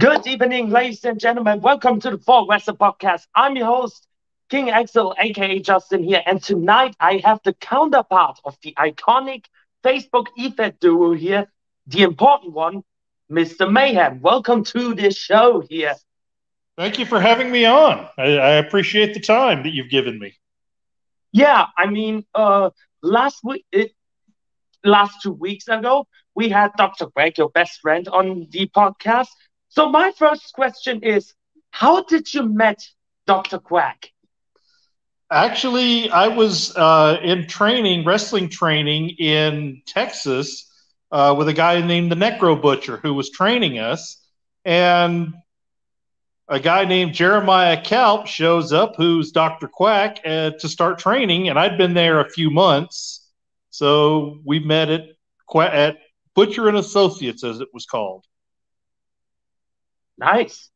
Good evening, ladies and gentlemen. Welcome to the Four Wrestler Podcast. I'm your host, King Axel, aka Justin here, and tonight I have the counterpart of the iconic Facebook Ether duo here, the important one, Mr. Mayhem. Welcome to the show here. Thank you for having me on. I, I appreciate the time that you've given me. Yeah, I mean, uh, last week, it, last two weeks ago, we had Dr. Greg, your best friend, on the podcast. So my first question is, how did you met Dr. Quack? Actually, I was uh, in training, wrestling training in Texas uh, with a guy named the Necro Butcher who was training us. And a guy named Jeremiah Kalp shows up, who's Dr. Quack, uh, to start training. And I'd been there a few months. So we met at, at Butcher and Associates, as it was called. Nice.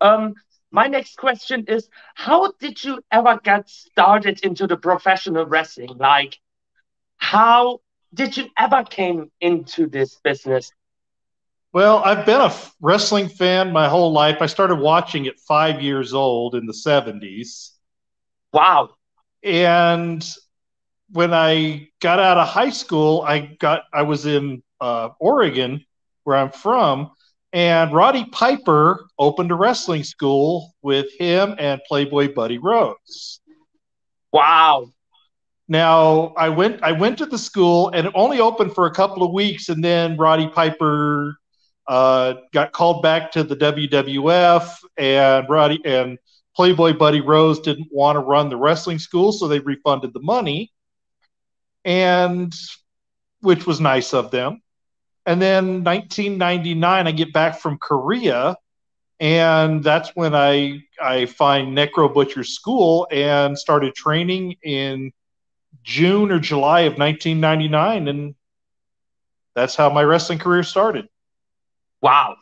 Um, my next question is How did you ever get started into the professional wrestling? Like, how did you ever came into this business? Well, I've been a wrestling fan my whole life. I started watching at five years old in the 70s. Wow. And when I got out of high school, I got I was in uh, Oregon, where I'm from, and Roddy Piper opened a wrestling school with him and Playboy Buddy Rose. Wow. Now I went I went to the school and it only opened for a couple of weeks and then Roddy Piper uh, got called back to the WWF and Roddy and Playboy Buddy Rose didn't want to run the wrestling school so they refunded the money and which was nice of them. And then 1999, I get back from Korea, and that's when I I find Necro Butcher School and started training in June or July of 1999, and that's how my wrestling career started. Wow.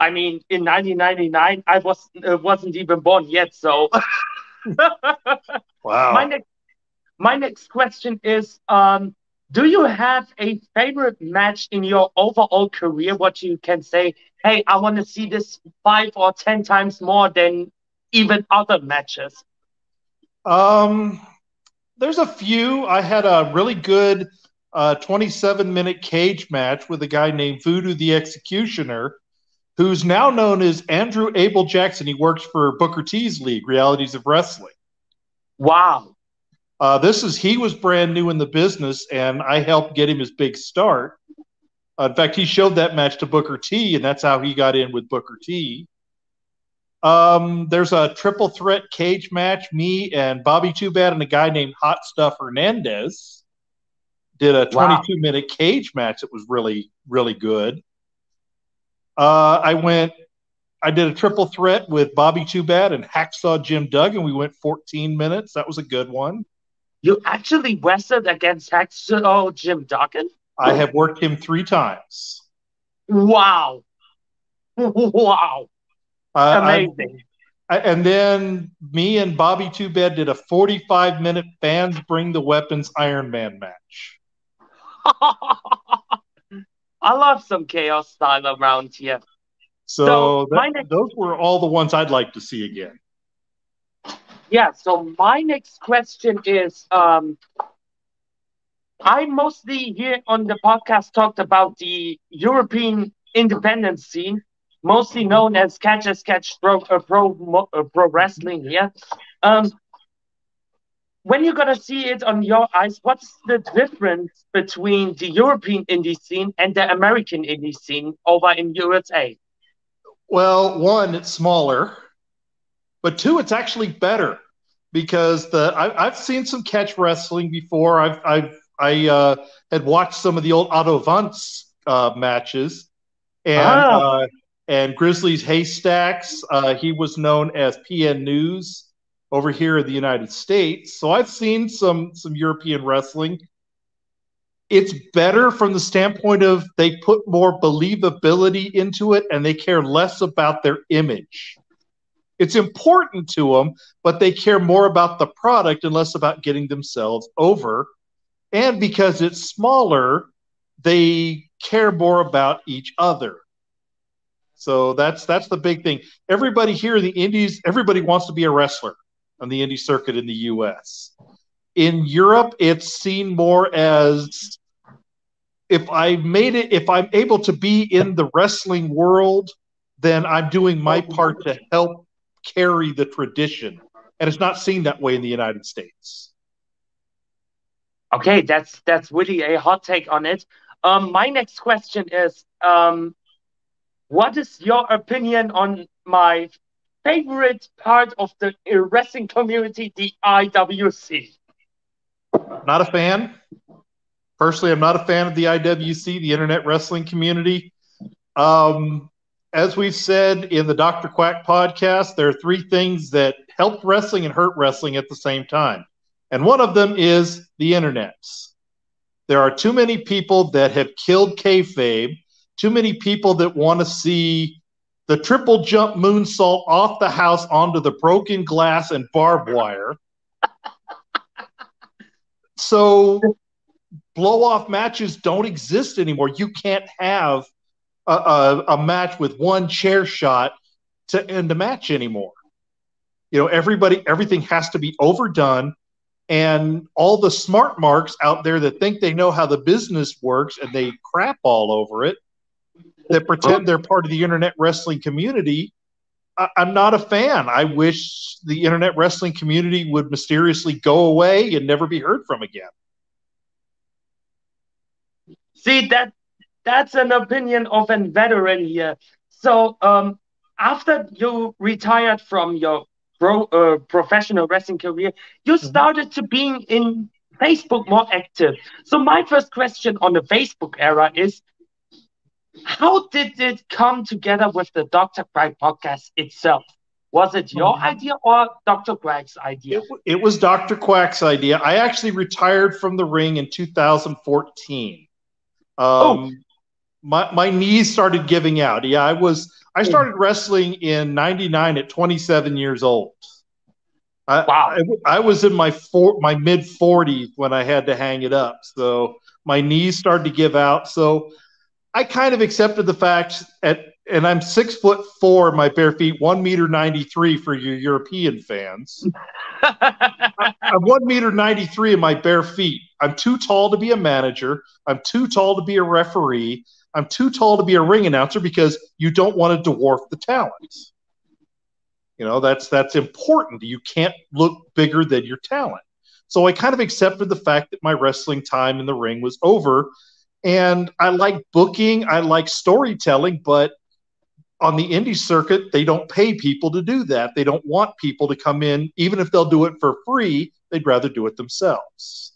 I mean, in 1999, I was uh, wasn't even born yet. So, wow. My next, my next question is, um, do you have a favorite match in your overall career? What you can say, hey, I want to see this five or ten times more than even other matches. Um, there's a few. I had a really good uh, 27 minute cage match with a guy named Voodoo the Executioner, who's now known as Andrew Abel Jackson. He works for Booker T's League, Realities of Wrestling. Wow. Uh, this is he was brand new in the business, and I helped get him his big start. Uh, in fact, he showed that match to Booker T, and that's how he got in with Booker T. Um, there's a triple threat cage match. Me and Bobby Too Bad and a guy named Hot Stuff Hernandez did a 22 wow. minute cage match that was really, really good. Uh, I went, I did a triple threat with Bobby Too Bad and Hacksaw Jim Duggan. And we went 14 minutes. That was a good one. You actually wrestled against Hacksaw Jim Duggan? I have worked him three times. Wow. Wow. Uh, Amazing. I, and then me and Bobby Too Bad did a 45 minute fans bring the weapons Iron Man match. I love some chaos style around here. So, so that, next- those were all the ones I'd like to see again. Yeah, so my next question is um, I mostly here on the podcast talked about the European independent scene, mostly known as Catch as Catch Pro, uh, pro, uh, pro Wrestling Yeah. Um, when you're gonna see it on your eyes, what's the difference between the European indie scene and the American indie scene over in USA? Well, one, it's smaller, but two, it's actually better because the I, have seen some catch wrestling before. I've I've I uh, had watched some of the old Otto Wanz uh, matches, and oh. uh, and Grizzly's Haystacks. Uh, he was known as PN News over here in the United States. So I've seen some some European wrestling. It's better from the standpoint of they put more believability into it and they care less about their image. It's important to them, but they care more about the product and less about getting themselves over. And because it's smaller, they care more about each other. So that's that's the big thing. Everybody here in the Indies, everybody wants to be a wrestler on the indie circuit in the US. In Europe, it's seen more as if I made it, if I'm able to be in the wrestling world, then I'm doing my part to help carry the tradition. And it's not seen that way in the United States. Okay, that's that's really a hot take on it. Um, my next question is um, what is your opinion on my favorite part of the wrestling community, the IWC? Not a fan. Personally, I'm not a fan of the IWC, the Internet Wrestling Community. Um, as we've said in the Dr. Quack podcast, there are three things that help wrestling and hurt wrestling at the same time. And one of them is the internets. There are too many people that have killed kayfabe too many people that want to see the triple jump moonsault off the house onto the broken glass and barbed wire. so blow off matches don't exist anymore. You can't have a, a, a, match with one chair shot to end a match anymore. You know, everybody, everything has to be overdone. And all the smart marks out there that think they know how the business works and they crap all over it that pretend they're part of the internet wrestling community. I, am not a fan. I wish the internet wrestling community would mysteriously go away and never be heard from again. See that that's an opinion of a veteran here. So um, after you retired from your pro, uh, professional wrestling career, you mm-hmm. started to being in Facebook more active. So my first question on the Facebook era is how did it come together with the Dr. Quack podcast itself? Was it your mm-hmm. idea or Dr. Quack's idea? It, it, was Dr. Quack's idea. I actually retired from the ring in 2014. Um, oh. My, my knees started giving out. Yeah, I was I started wrestling in 99 at 27 years old. I, wow. I, I was in my four, my mid 40s when I had to hang it up. So my knees started to give out. So I kind of accepted the fact at and I'm six foot four in my bare feet, one meter ninety three for your European fans. I'm one meter ninety three in my bare feet. I'm too tall to be a manager. I'm too tall to be a referee. I'm too tall to be a ring announcer because you don't want to dwarf the talent. You know that's that's important. You can't look bigger than your talent. So I kind of accepted the fact that my wrestling time in the ring was over and I like booking, I like storytelling, but on the indie circuit, they don't pay people to do that. They don't want people to come in, even if they'll do it for free, they'd rather do it themselves.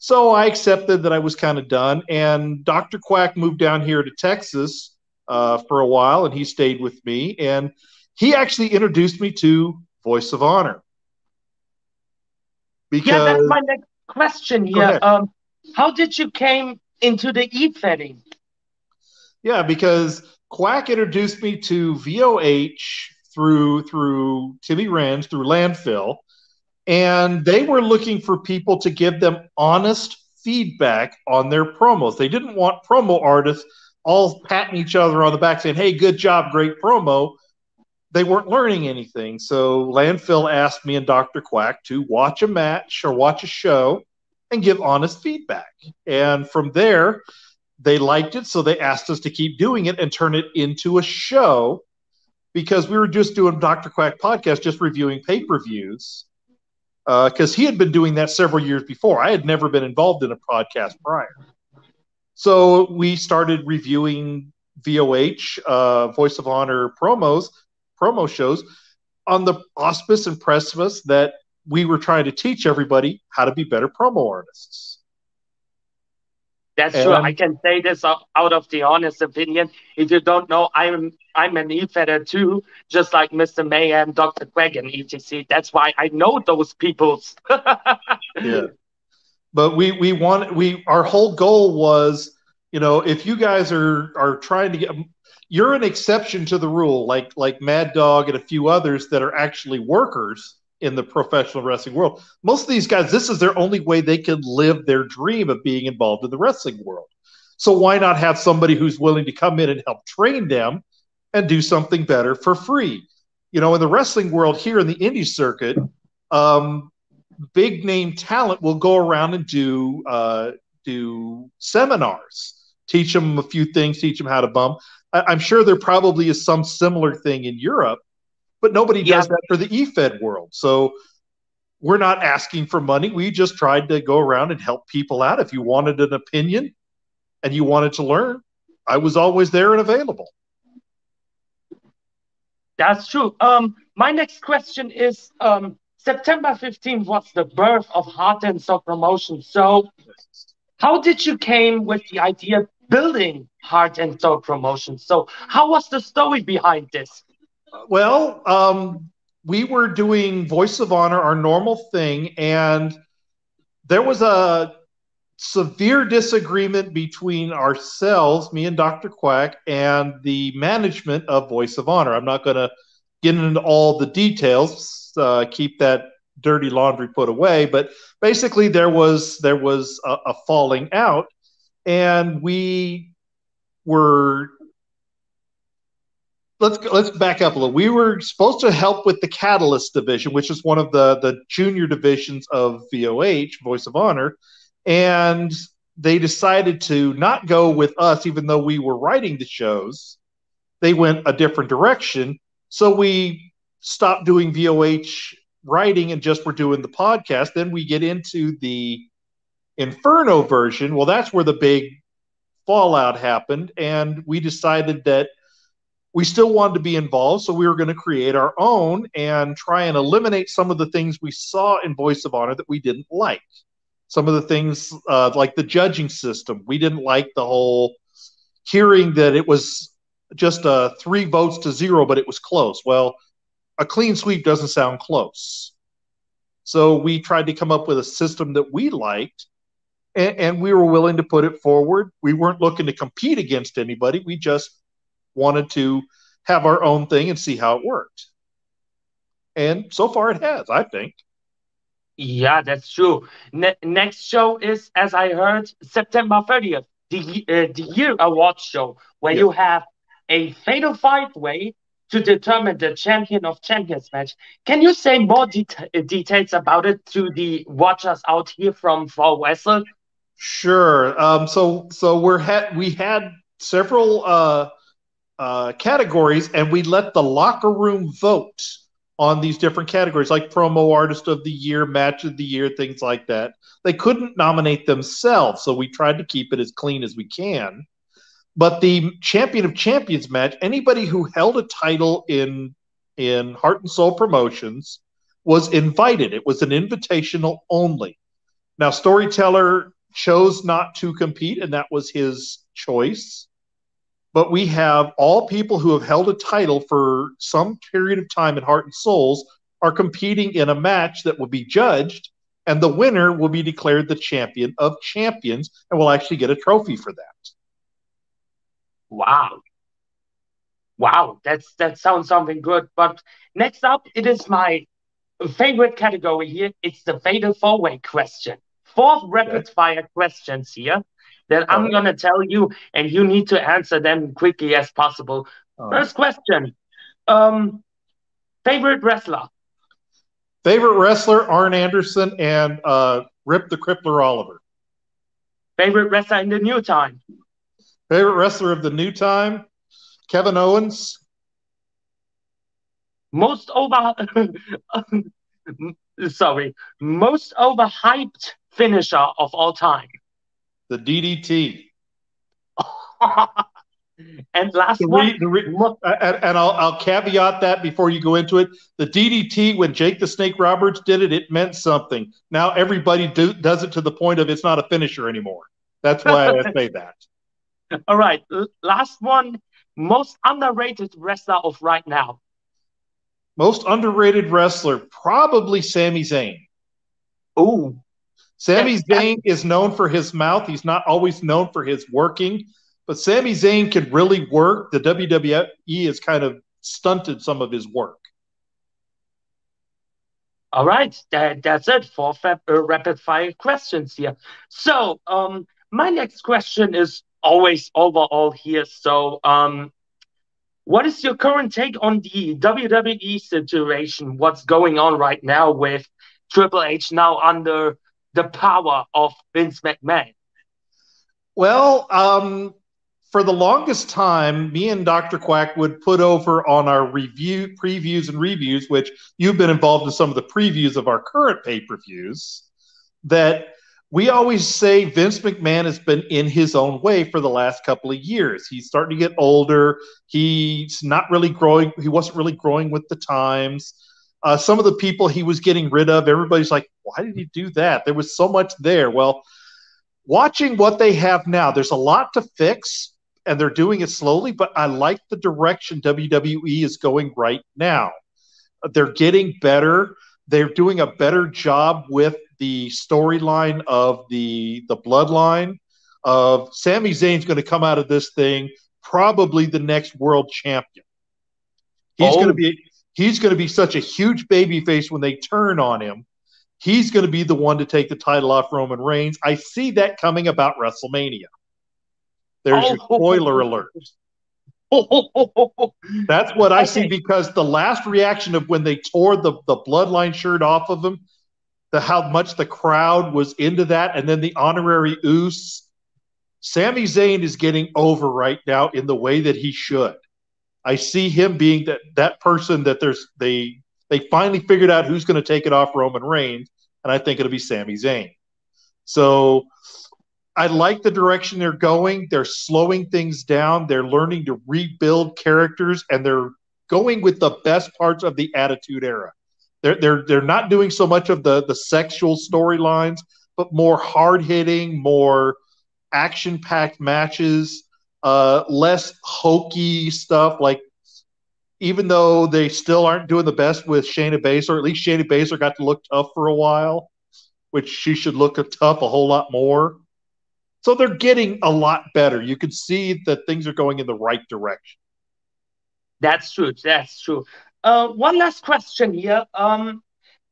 So I accepted that I was kind of done. And Dr. Quack moved down here to Texas uh, for a while, and he stayed with me. And he actually introduced me to Voice of Honor. Because, yeah, that's my next question here. Um, how did you came into the e setting. Yeah, because Quack introduced me to VOH through through Timmy Rand through Landfill, and they were looking for people to give them honest feedback on their promos. They didn't want promo artists all patting each other on the back saying, "Hey, good job, great promo." They weren't learning anything. So Landfill asked me and Dr. Quack to watch a match or watch a show and give honest feedback. And from there, they liked it, so they asked us to keep doing it and turn it into a show because we were just doing Dr. Quack podcast, just reviewing pay per views. Because uh, he had been doing that several years before. I had never been involved in a podcast prior. So we started reviewing VOH, uh, Voice of Honor promos, promo shows on the auspice and precipice that we were trying to teach everybody how to be better promo artists. That's and, true. I can say this out of the honest opinion. If you don't know, I'm I'm an e-fetter too, just like Mr. Mayhem, Dr. Quack, and etc. That's why I know those peoples. yeah. But we we want we our whole goal was, you know, if you guys are are trying to get you're an exception to the rule, like like Mad Dog and a few others that are actually workers in the professional wrestling world. Most of these guys, this is their only way they can live their dream of being involved in the wrestling world. So why not have somebody who's willing to come in and help train them and do something better for free. You know, in the wrestling world here in the indie circuit, um, big name talent will go around and do uh, do seminars, teach them a few things, teach them how to bump. I, am sure there probably is some similar thing in Europe, but nobody yeah. does that for the EFED world. So we're not asking for money. We just tried to go around and help people out. If you wanted an opinion and you wanted to learn, I was always there and available. That's true. Um, my next question is um, September 15th was the birth of Heart and Soul Promotion. So, how did you came with the idea of building Heart and Soul Promotion? So, how was the story behind this? Well, um, we were doing Voice of Honor, our normal thing, and there was a severe disagreement between ourselves, me and Dr. Quack, and the management of Voice of Honor. I'm not going to get into all the details, uh, keep that dirty laundry put away, but basically there was there was a, a falling out, and we were let's let's back up a little. We were supposed to help with the Catalyst division, which is one of the the junior divisions of VOH, Voice of Honor, and they decided to not go with us, even though we were writing the shows. They went a different direction, so we stopped doing VOH writing and just were doing the podcast. Then we get into the Inferno version. Well, that's where the big fallout happened, and we decided that we still wanted to be involved, so we were going to create our own and try and eliminate some of the things we saw in Voice of Honor that we didn't like. Some of the things, uh, like the judging system, we didn't like the whole hearing that it was just uh, three votes to zero, but it was close. Well, a clean sweep doesn't sound close. So we tried to come up with a system that we liked, and, and we were willing to put it forward. We weren't looking to compete against anybody. We just wanted to have our own thing and see how it worked. And so far it has, I think. Yeah, that's true. Ne- next show is, as I heard, September 30th, the, uh, the Year Awards show, where yeah. you have a fatal five way to determine the champion of champions match. Can you say more uh, details about it to the watchers out here from Fall Wrestle? Sure. Um, so so we're had we had several uh, uh, categories, and we let the locker room vote on these different categories, like promo artist of the year, match of the year, things like that. They couldn't nominate themselves, so we tried to keep it as clean as we can. But the champion of champions match, anybody who held a title in in Heart and Soul Promotions was invited. It was an invitational only. Now, Storyteller chose not to compete, and that was his choice but we have all people who have held a title for some period of time in Heart and Souls are competing in a match that will be judged, and the winner will be declared the champion of champions and will actually get a trophy for that. Wow. Wow, that's that sounds something good. But next up, it is my favorite category here. It's the fatal four-way question. Four rapid fire questions here that I'm going to tell you, and you need to answer them quickly as possible. First question um, Favorite wrestler? Favorite wrestler, Arn Anderson and uh, Rip the Crippler Oliver. Favorite wrestler in the new time? Favorite wrestler of the new time? Kevin Owens. Most over. sorry. Most overhyped finisher of all time the DDT. and last the re, the uh, re, and, and I'll, I'll caveat that before you go into it. The DDT, when Jake the Snake Roberts did it, it meant something. Now everybody do, does it to the point of it's not a finisher anymore. That's why I say that. All right, last one. Most underrated wrestler of right now. Most underrated wrestler, probably Sami Zayn. Oh, Sami Zayn is known for his mouth. He's not always known for his working, but Sami Zayn can really work. The WWE has kind of stunted some of his work. All right, that, that's it for uh, rapid fire questions here. So, um, my next question is always overall here. So, um, what is your current take on the WWE situation? What's going on right now with Triple H now under the power of Vince McMahon? Well, um, for the longest time, me and Dr. Quack would put over on our review previews and reviews, which you've been involved in some of the previews of our current pay-per-views, that we always say Vince McMahon has been in his own way for the last couple of years. He's starting to get older. He's not really growing. He wasn't really growing with the times. Uh, some of the people he was getting rid of, everybody's like, why did he do that? There was so much there. Well, watching what they have now, there's a lot to fix, and they're doing it slowly, but I like the direction WWE is going right now. They're getting better. They're doing a better job with the storyline of the the bloodline of Sami Zayn's going to come out of this thing probably the next world champion. He's oh. going to be he's going to be such a huge baby face when they turn on him. He's going to be the one to take the title off Roman Reigns. I see that coming about WrestleMania. There's oh. your spoiler alert. That's what I see because the last reaction of when they tore the, the bloodline shirt off of him the how much the crowd was into that, and then the honorary Uce. Sami Zayn is getting over right now in the way that he should. I see him being that that person that there's they they finally figured out who's going to take it off Roman Reigns, and I think it'll be Sami Zayn. So I like the direction they're going. They're slowing things down. They're learning to rebuild characters, and they're going with the best parts of the Attitude Era. They're they're they're not doing so much of the the sexual storylines, but more hard hitting, more action packed matches, uh, less hokey stuff. Like even though they still aren't doing the best with Shayna Baszler, at least Shayna Baszler got to look tough for a while, which she should look tough a whole lot more. So they're getting a lot better. You can see that things are going in the right direction. That's true. That's true. Uh, one last question here. Um,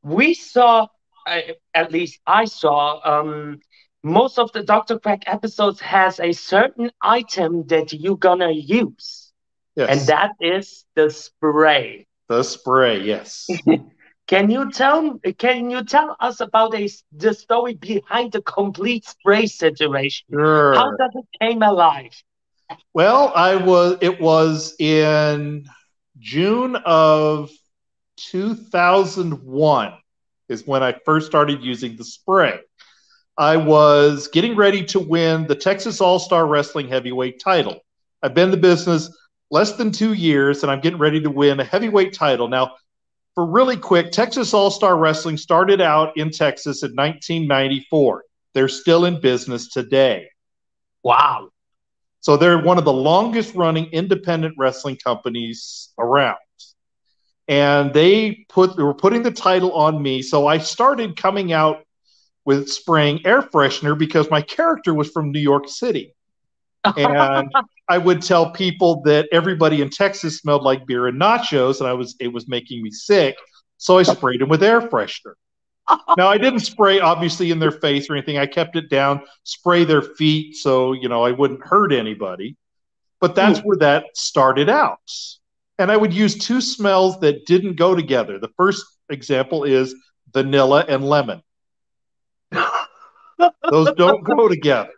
we saw, uh, at least I saw, um, most of the Dr. Quack episodes has a certain item that you're gonna use, yes. and that is the spray. The spray, yes. can you tell? Can you tell us about a, the story behind the complete spray situation? Sure. How does it came alive? Well, I was. It was in June of 2001 is when I first started using the spray. I was getting ready to win the Texas All Star Wrestling Heavyweight title. I've been in the business less than two years, and I'm getting ready to win a heavyweight title. Now, for really quick, Texas All Star Wrestling started out in Texas in 1994. They're still in business today. Wow. So they're one of the longest running independent wrestling companies around. And they put they were putting the title on me. So I started coming out with spraying air freshener because my character was from New York City. And I would tell people that everybody in Texas smelled like beer and nachos, and I was it was making me sick. So I sprayed them with air freshener now I didn't spray obviously in their face or anything. I kept it down, spray their feet so you know I wouldn't hurt anybody. But that's Ooh. where that started out. And I would use two smells that didn't go together. The first example is vanilla and lemon. Those don't go together.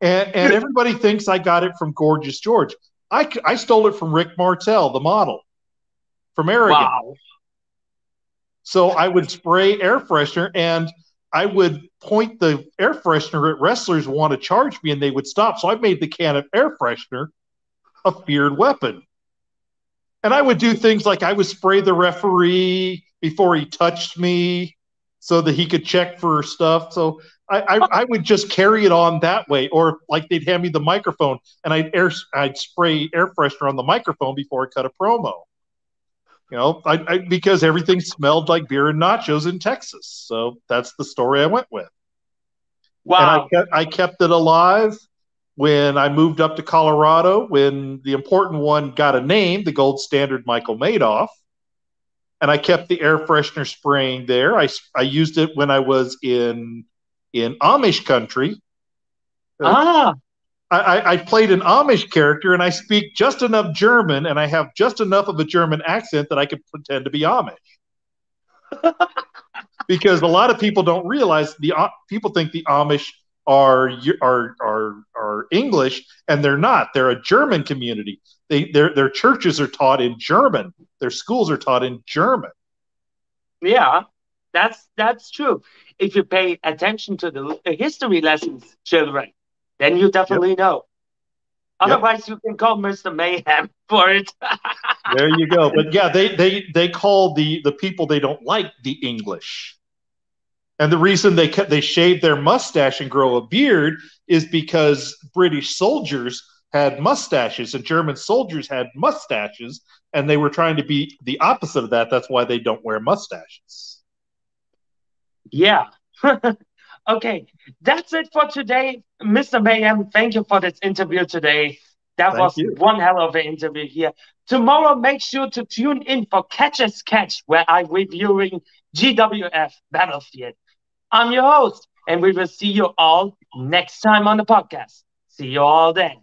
And, and everybody thinks I got it from Gorgeous George. I, I stole it from Rick Martel, the model from Arrogance. Wow. So I would spray air freshener and I would point the air freshener at wrestlers who want to charge me and they would stop. So I made the can of air freshener a feared weapon. And I would do things like I would spray the referee before he touched me so that he could check for stuff. So I, I, I, would just carry it on that way, or like they'd hand me the microphone and I'd air I'd spray air freshener on the microphone before I cut a promo. You know, I, I, because everything smelled like beer and nachos in Texas. So that's the story I went with. Wow. And I kept, I kept it alive when I moved up to Colorado, when the important one got a name, the gold standard Michael Madoff. And I kept the air freshener spraying there. I, I used it when I was in in Amish country. Ah. I, I played an Amish character and I speak just enough German and I have just enough of a German accent that I could pretend to be Amish. because a lot of people don't realize the uh, people think the Amish are are are are English and they're not. They're a German community. They their their churches are taught in German. Their schools are taught in German. Yeah, that's that's true. If you pay attention to the history lessons, children, then you definitely yep. know. Otherwise, yep. you can call Mr. Mayhem for it. there you go. But yeah, they they they call the the people they don't like the English. And the reason they cut they shave their mustache and grow a beard is because British soldiers had mustaches and German soldiers had mustaches, and they were trying to be the opposite of that. That's why they don't wear mustaches. Yeah. Okay, that's it for today, Mr. Mayhem. Thank you for this interview today. That Thank was you. one hell of an interview here. Tomorrow, make sure to tune in for Catch as Catch, where I'm reviewing GWF Battlefield. I'm your host, and we will see you all next time on the podcast. See you all then.